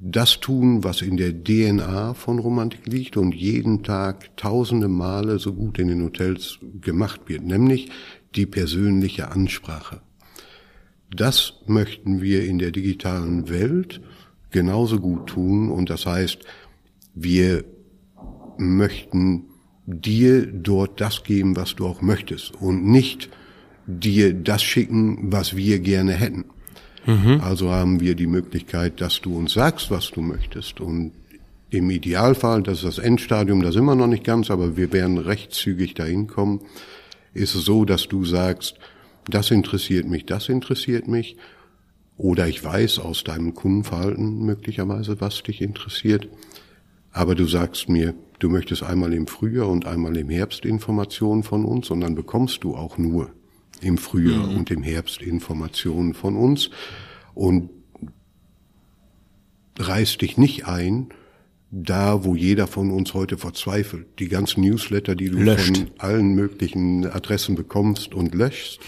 das tun, was in der DNA von Romantik liegt und jeden Tag tausende Male so gut in den Hotels gemacht wird, nämlich die persönliche Ansprache. Das möchten wir in der digitalen Welt genauso gut tun und das heißt, wir möchten dir dort das geben, was du auch möchtest und nicht dir das schicken, was wir gerne hätten. Mhm. Also haben wir die Möglichkeit, dass du uns sagst, was du möchtest. Und im Idealfall, das ist das Endstadium, da sind wir noch nicht ganz, aber wir werden recht zügig dahin kommen, ist es so, dass du sagst, das interessiert mich, das interessiert mich. Oder ich weiß aus deinem Kundenverhalten möglicherweise, was dich interessiert. Aber du sagst mir, du möchtest einmal im Frühjahr und einmal im Herbst Informationen von uns und dann bekommst du auch nur im Frühjahr mhm. und im Herbst Informationen von uns und reiß dich nicht ein, da wo jeder von uns heute verzweifelt. Die ganzen Newsletter, die du Löscht. von allen möglichen Adressen bekommst und löschst,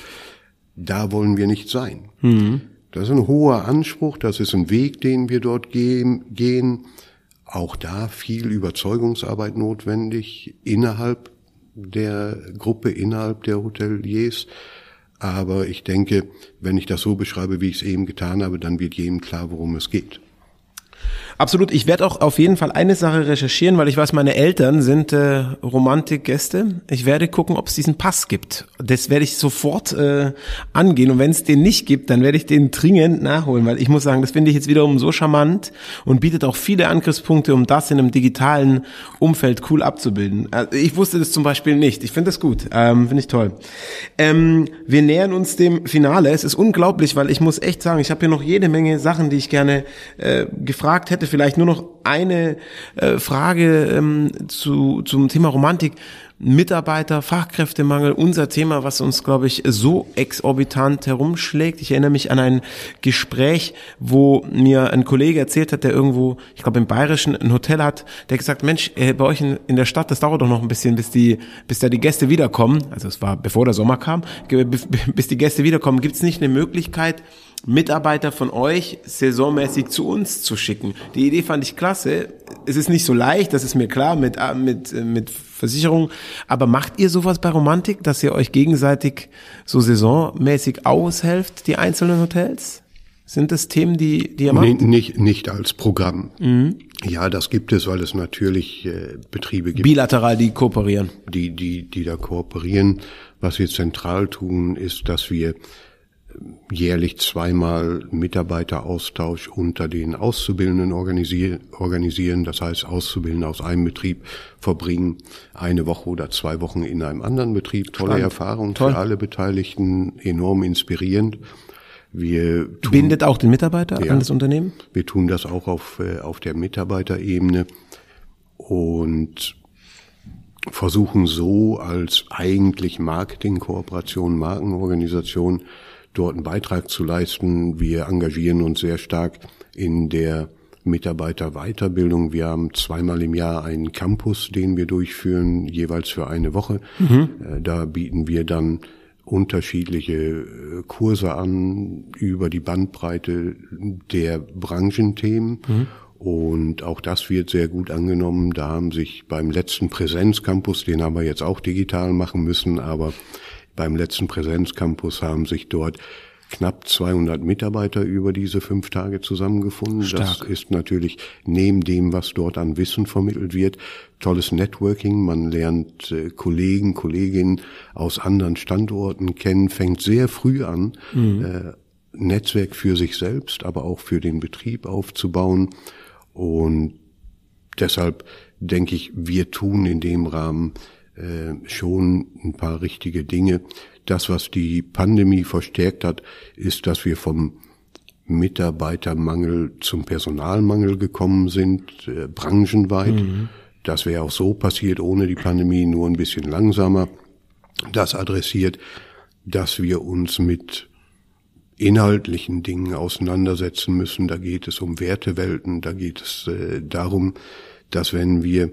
da wollen wir nicht sein. Mhm. Das ist ein hoher Anspruch, das ist ein Weg, den wir dort gehen. Auch da viel Überzeugungsarbeit notwendig innerhalb der Gruppe, innerhalb der Hoteliers. Aber ich denke, wenn ich das so beschreibe, wie ich es eben getan habe, dann wird jedem klar, worum es geht. Absolut. Ich werde auch auf jeden Fall eine Sache recherchieren, weil ich weiß, meine Eltern sind äh, Romantikgäste. Ich werde gucken, ob es diesen Pass gibt. Das werde ich sofort äh, angehen. Und wenn es den nicht gibt, dann werde ich den dringend nachholen, weil ich muss sagen, das finde ich jetzt wiederum so charmant und bietet auch viele Angriffspunkte, um das in einem digitalen Umfeld cool abzubilden. Also ich wusste das zum Beispiel nicht. Ich finde das gut. Ähm, finde ich toll. Ähm, wir nähern uns dem Finale. Es ist unglaublich, weil ich muss echt sagen, ich habe hier noch jede Menge Sachen, die ich gerne äh, gefragt hätte hätte vielleicht nur noch eine äh, Frage ähm, zu, zum Thema Romantik. Mitarbeiter, Fachkräftemangel, unser Thema, was uns, glaube ich, so exorbitant herumschlägt. Ich erinnere mich an ein Gespräch, wo mir ein Kollege erzählt hat, der irgendwo, ich glaube im Bayerischen, ein Hotel hat, der gesagt, Mensch, äh, bei euch in, in der Stadt, das dauert doch noch ein bisschen, bis die, bis da die Gäste wiederkommen. Also es war bevor der Sommer kam, bis die Gäste wiederkommen. Gibt es nicht eine Möglichkeit, Mitarbeiter von euch saisonmäßig zu uns zu schicken. Die Idee fand ich klasse. Es ist nicht so leicht, das ist mir klar, mit, äh, mit, äh, mit Versicherung. Aber macht ihr sowas bei Romantik, dass ihr euch gegenseitig so saisonmäßig aushelft, die einzelnen Hotels? Sind das Themen, die, die ihr macht? Nee, nicht, nicht als Programm. Mhm. Ja, das gibt es, weil es natürlich äh, Betriebe gibt. Bilateral, die kooperieren. Die, die, die da kooperieren. Was wir zentral tun, ist, dass wir jährlich zweimal Mitarbeiteraustausch unter den Auszubildenden organisieren. Das heißt, Auszubildende aus einem Betrieb verbringen eine Woche oder zwei Wochen in einem anderen Betrieb. Tolle Spannend. Erfahrung Toll. für alle Beteiligten, enorm inspirierend. Wir tun, Bindet auch den Mitarbeiter ja, an das Unternehmen? Wir tun das auch auf, äh, auf der Mitarbeiterebene und versuchen so als eigentlich Marketingkooperation, Markenorganisation dort einen Beitrag zu leisten. Wir engagieren uns sehr stark in der Mitarbeiterweiterbildung. Wir haben zweimal im Jahr einen Campus, den wir durchführen, jeweils für eine Woche. Mhm. Äh, da bieten wir dann unterschiedliche äh, Kurse an über die Bandbreite der Branchenthemen. Mhm. Und auch das wird sehr gut angenommen. Da haben sich beim letzten Präsenzcampus, den haben wir jetzt auch digital machen müssen, aber beim letzten Präsenzcampus haben sich dort knapp 200 Mitarbeiter über diese fünf Tage zusammengefunden. Stark. Das ist natürlich neben dem, was dort an Wissen vermittelt wird, tolles Networking. Man lernt äh, Kollegen, Kolleginnen aus anderen Standorten kennen, fängt sehr früh an, mhm. äh, Netzwerk für sich selbst, aber auch für den Betrieb aufzubauen. Und deshalb denke ich, wir tun in dem Rahmen äh, schon ein paar richtige Dinge. Das, was die Pandemie verstärkt hat, ist, dass wir vom Mitarbeitermangel zum Personalmangel gekommen sind, äh, branchenweit. Mhm. Das wäre auch so passiert ohne die Pandemie, nur ein bisschen langsamer. Das adressiert, dass wir uns mit inhaltlichen Dingen auseinandersetzen müssen. Da geht es um Wertewelten, da geht es äh, darum, dass wenn wir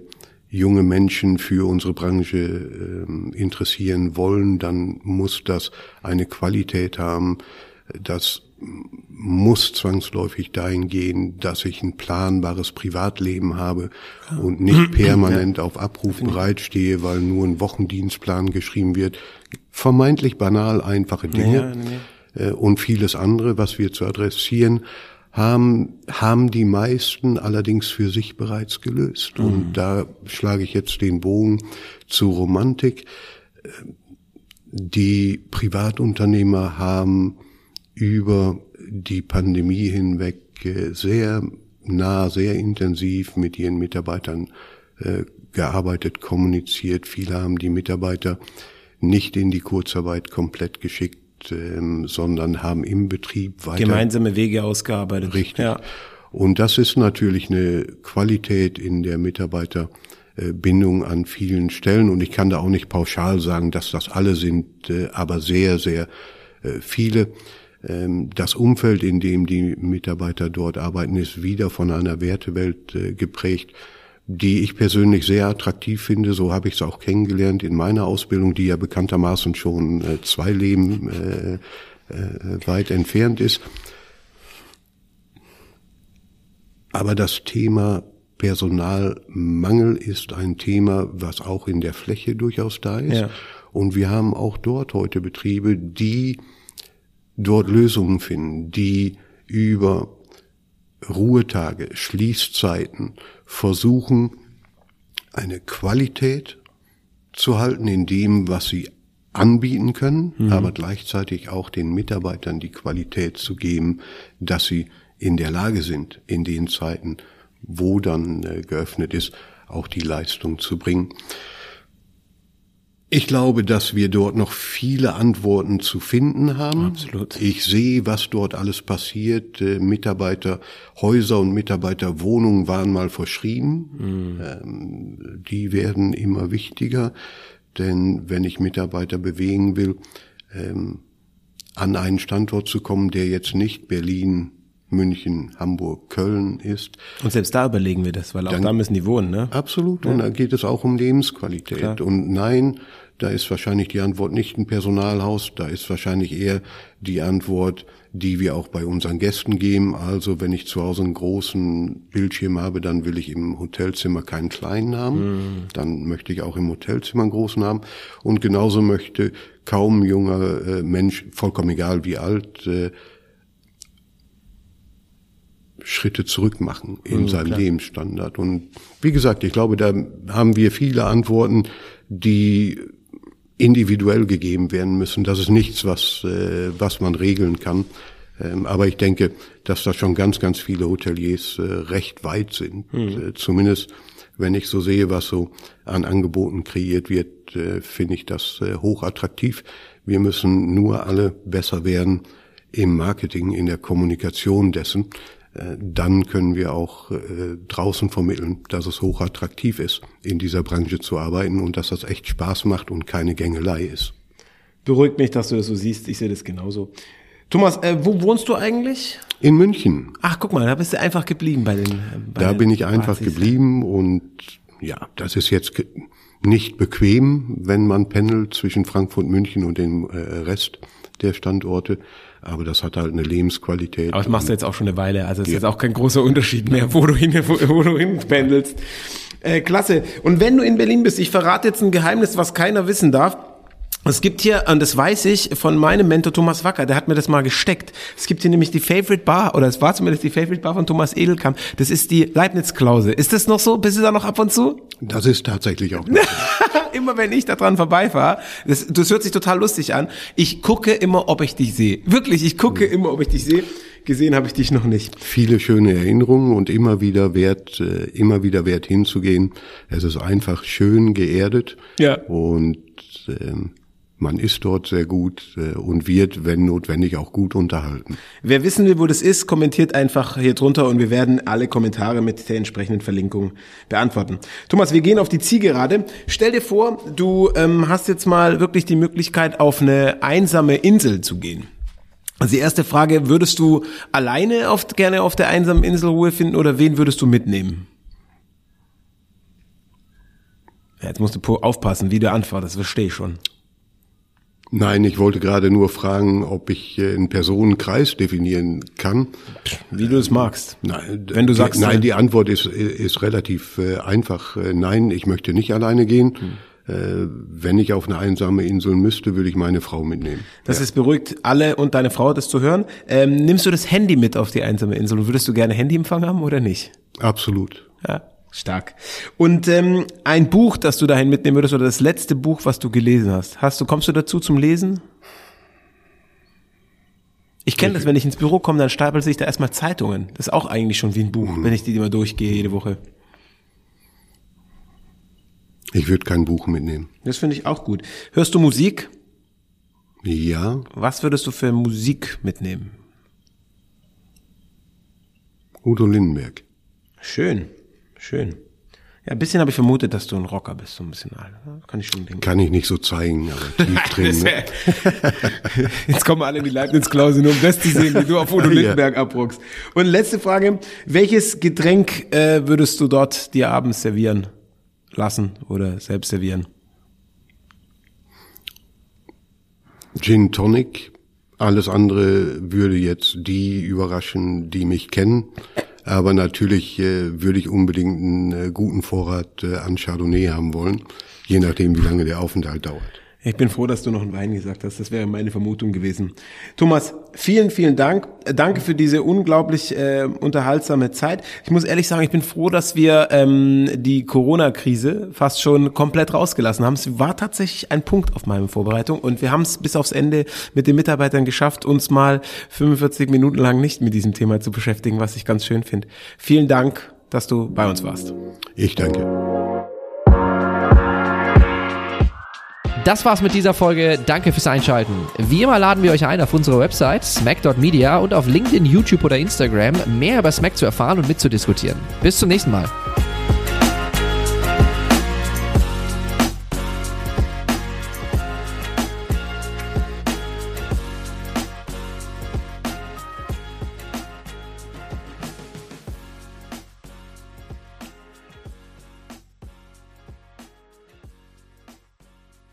junge Menschen für unsere Branche äh, interessieren wollen, dann muss das eine Qualität haben. Das muss zwangsläufig dahin gehen, dass ich ein planbares Privatleben habe und nicht permanent auf Abruf bereitstehe, weil nur ein Wochendienstplan geschrieben wird. Vermeintlich banal einfache Dinge. Ja, nee. Und vieles andere, was wir zu adressieren haben, haben die meisten allerdings für sich bereits gelöst. Mhm. Und da schlage ich jetzt den Bogen zu Romantik. Die Privatunternehmer haben über die Pandemie hinweg äh, sehr nah, sehr intensiv mit ihren Mitarbeitern äh, gearbeitet, kommuniziert. Viele haben die Mitarbeiter nicht in die Kurzarbeit komplett geschickt, ähm, sondern haben im Betrieb weiter gemeinsame Wege ausgearbeitet. Richtig. Ja. Und das ist natürlich eine Qualität in der Mitarbeiterbindung an vielen Stellen. Und ich kann da auch nicht pauschal sagen, dass das alle sind, äh, aber sehr, sehr äh, viele. Ähm, das Umfeld, in dem die Mitarbeiter dort arbeiten, ist wieder von einer Wertewelt äh, geprägt, die ich persönlich sehr attraktiv finde. So habe ich es auch kennengelernt in meiner Ausbildung, die ja bekanntermaßen schon äh, zwei Leben äh, äh, weit entfernt ist. Aber das Thema Personalmangel ist ein Thema, was auch in der Fläche durchaus da ist. Ja. Und wir haben auch dort heute Betriebe, die dort Lösungen finden, die über Ruhetage, Schließzeiten versuchen, eine Qualität zu halten in dem, was sie anbieten können, mhm. aber gleichzeitig auch den Mitarbeitern die Qualität zu geben, dass sie in der Lage sind, in den Zeiten, wo dann äh, geöffnet ist, auch die Leistung zu bringen. Ich glaube, dass wir dort noch viele Antworten zu finden haben. Absolut. Ich sehe, was dort alles passiert. Äh, Mitarbeiterhäuser und Mitarbeiterwohnungen waren mal verschrieben. Mhm. Ähm, die werden immer wichtiger, denn wenn ich Mitarbeiter bewegen will, ähm, an einen Standort zu kommen, der jetzt nicht Berlin, München, Hamburg, Köln ist. Und selbst da überlegen wir das, weil auch da müssen die wohnen, ne? Absolut. Ja. Und da geht es auch um Lebensqualität. Klar. Und nein, da ist wahrscheinlich die Antwort nicht ein Personalhaus, da ist wahrscheinlich eher die Antwort, die wir auch bei unseren Gästen geben. Also wenn ich zu Hause einen großen Bildschirm habe, dann will ich im Hotelzimmer keinen kleinen haben. Mhm. Dann möchte ich auch im Hotelzimmer einen großen haben. Und genauso möchte kaum junger äh, Mensch, vollkommen egal wie alt, äh, Schritte zurück machen in mhm, seinem klar. Lebensstandard. Und wie gesagt, ich glaube, da haben wir viele Antworten, die individuell gegeben werden müssen. Das ist nichts, was, äh, was man regeln kann. Ähm, aber ich denke, dass da schon ganz, ganz viele Hoteliers äh, recht weit sind. Mhm. Äh, zumindest, wenn ich so sehe, was so an Angeboten kreiert wird, äh, finde ich das äh, hochattraktiv. Wir müssen nur alle besser werden im Marketing, in der Kommunikation dessen. Äh, dann können wir auch äh, draußen vermitteln, dass es hochattraktiv ist, in dieser Branche zu arbeiten und dass das echt Spaß macht und keine Gängelei ist. Beruhigt mich, dass du das so siehst. Ich sehe das genauso. Thomas, äh, wo wohnst du eigentlich? In München. Ach, guck mal, da bist du einfach geblieben bei den. Äh, bei da bin ich einfach Basis. geblieben und ja, das ist jetzt nicht bequem, wenn man pendelt zwischen Frankfurt, München und dem äh, Rest der Standorte aber das hat halt eine Lebensqualität. Aber das machst du jetzt auch schon eine Weile, also es ja. ist jetzt auch kein großer Unterschied mehr, wo du hin, wo, wo du hin pendelst. Äh, klasse. Und wenn du in Berlin bist, ich verrate jetzt ein Geheimnis, was keiner wissen darf. Es gibt hier, und das weiß ich von meinem Mentor Thomas Wacker, der hat mir das mal gesteckt. Es gibt hier nämlich die Favorite Bar, oder es war zumindest die Favorite Bar von Thomas Edelkamp. Das ist die Leibniz-Klause. Ist das noch so? Bist du da noch ab und zu? Das ist tatsächlich auch immer wenn ich da dran vorbeifahre, das, das hört sich total lustig an, ich gucke immer, ob ich dich sehe. Wirklich, ich gucke mhm. immer, ob ich dich sehe. Gesehen habe ich dich noch nicht. Viele schöne Erinnerungen und immer wieder wert, äh, immer wieder wert hinzugehen. Es ist einfach schön geerdet. Ja. Und ähm, man ist dort sehr gut äh, und wird, wenn notwendig, auch gut unterhalten. Wer wissen will, wo das ist, kommentiert einfach hier drunter und wir werden alle Kommentare mit der entsprechenden Verlinkung beantworten. Thomas, wir gehen auf die Zielgerade. Stell dir vor, du ähm, hast jetzt mal wirklich die Möglichkeit, auf eine einsame Insel zu gehen. Also die erste Frage, würdest du alleine oft gerne auf der einsamen Insel Ruhe finden oder wen würdest du mitnehmen? Ja, jetzt musst du aufpassen, wie du antwortest, verstehe ich schon. Nein, ich wollte gerade nur fragen, ob ich äh, einen Personenkreis definieren kann. Wie du es magst. Nein, wenn du sagst. Nein, die Antwort ist, ist relativ äh, einfach. Äh, nein, ich möchte nicht alleine gehen. Hm. Wenn ich auf eine einsame Insel müsste, würde ich meine Frau mitnehmen. Das ja. ist beruhigt alle und deine Frau, das zu hören. Ähm, nimmst du das Handy mit auf die einsame Insel und würdest du gerne Handyempfang haben oder nicht? Absolut. Ja. Stark. Und ähm, ein Buch, das du dahin mitnehmen würdest, oder das letzte Buch, was du gelesen hast, hast du, kommst du dazu zum Lesen? Ich kenne das, wenn ich ins Büro komme, dann stapelt sich da erstmal Zeitungen. Das ist auch eigentlich schon wie ein Buch, mhm. wenn ich die immer durchgehe jede Woche. Ich würde kein Buch mitnehmen. Das finde ich auch gut. Hörst du Musik? Ja. Was würdest du für Musik mitnehmen? Udo Lindenberg. Schön. Schön. Ja, ein bisschen habe ich vermutet, dass du ein Rocker bist, so ein bisschen. Kann ich schon denken. Kann ich nicht so zeigen, aber tief drin. Ne? Jetzt kommen alle in die Leibniz-Klausel, nur um das zu sehen, wie du auf Udo Lindenberg ja. abruckst. Und letzte Frage, welches Getränk äh, würdest du dort dir abends servieren lassen oder selbst servieren? Gin Tonic. Alles andere würde jetzt die überraschen, die mich kennen. Aber natürlich äh, würde ich unbedingt einen äh, guten Vorrat äh, an Chardonnay haben wollen, je nachdem, wie lange der Aufenthalt dauert. Ich bin froh, dass du noch einen Wein gesagt hast. Das wäre meine Vermutung gewesen. Thomas, vielen, vielen Dank. Danke für diese unglaublich äh, unterhaltsame Zeit. Ich muss ehrlich sagen, ich bin froh, dass wir ähm, die Corona-Krise fast schon komplett rausgelassen haben. Es war tatsächlich ein Punkt auf meiner Vorbereitung und wir haben es bis aufs Ende mit den Mitarbeitern geschafft, uns mal 45 Minuten lang nicht mit diesem Thema zu beschäftigen, was ich ganz schön finde. Vielen Dank, dass du bei uns warst. Ich danke. Das war's mit dieser Folge. Danke fürs Einschalten. Wie immer laden wir euch ein, auf unsere Website smack.media und auf LinkedIn, YouTube oder Instagram mehr über Smack zu erfahren und mitzudiskutieren. Bis zum nächsten Mal.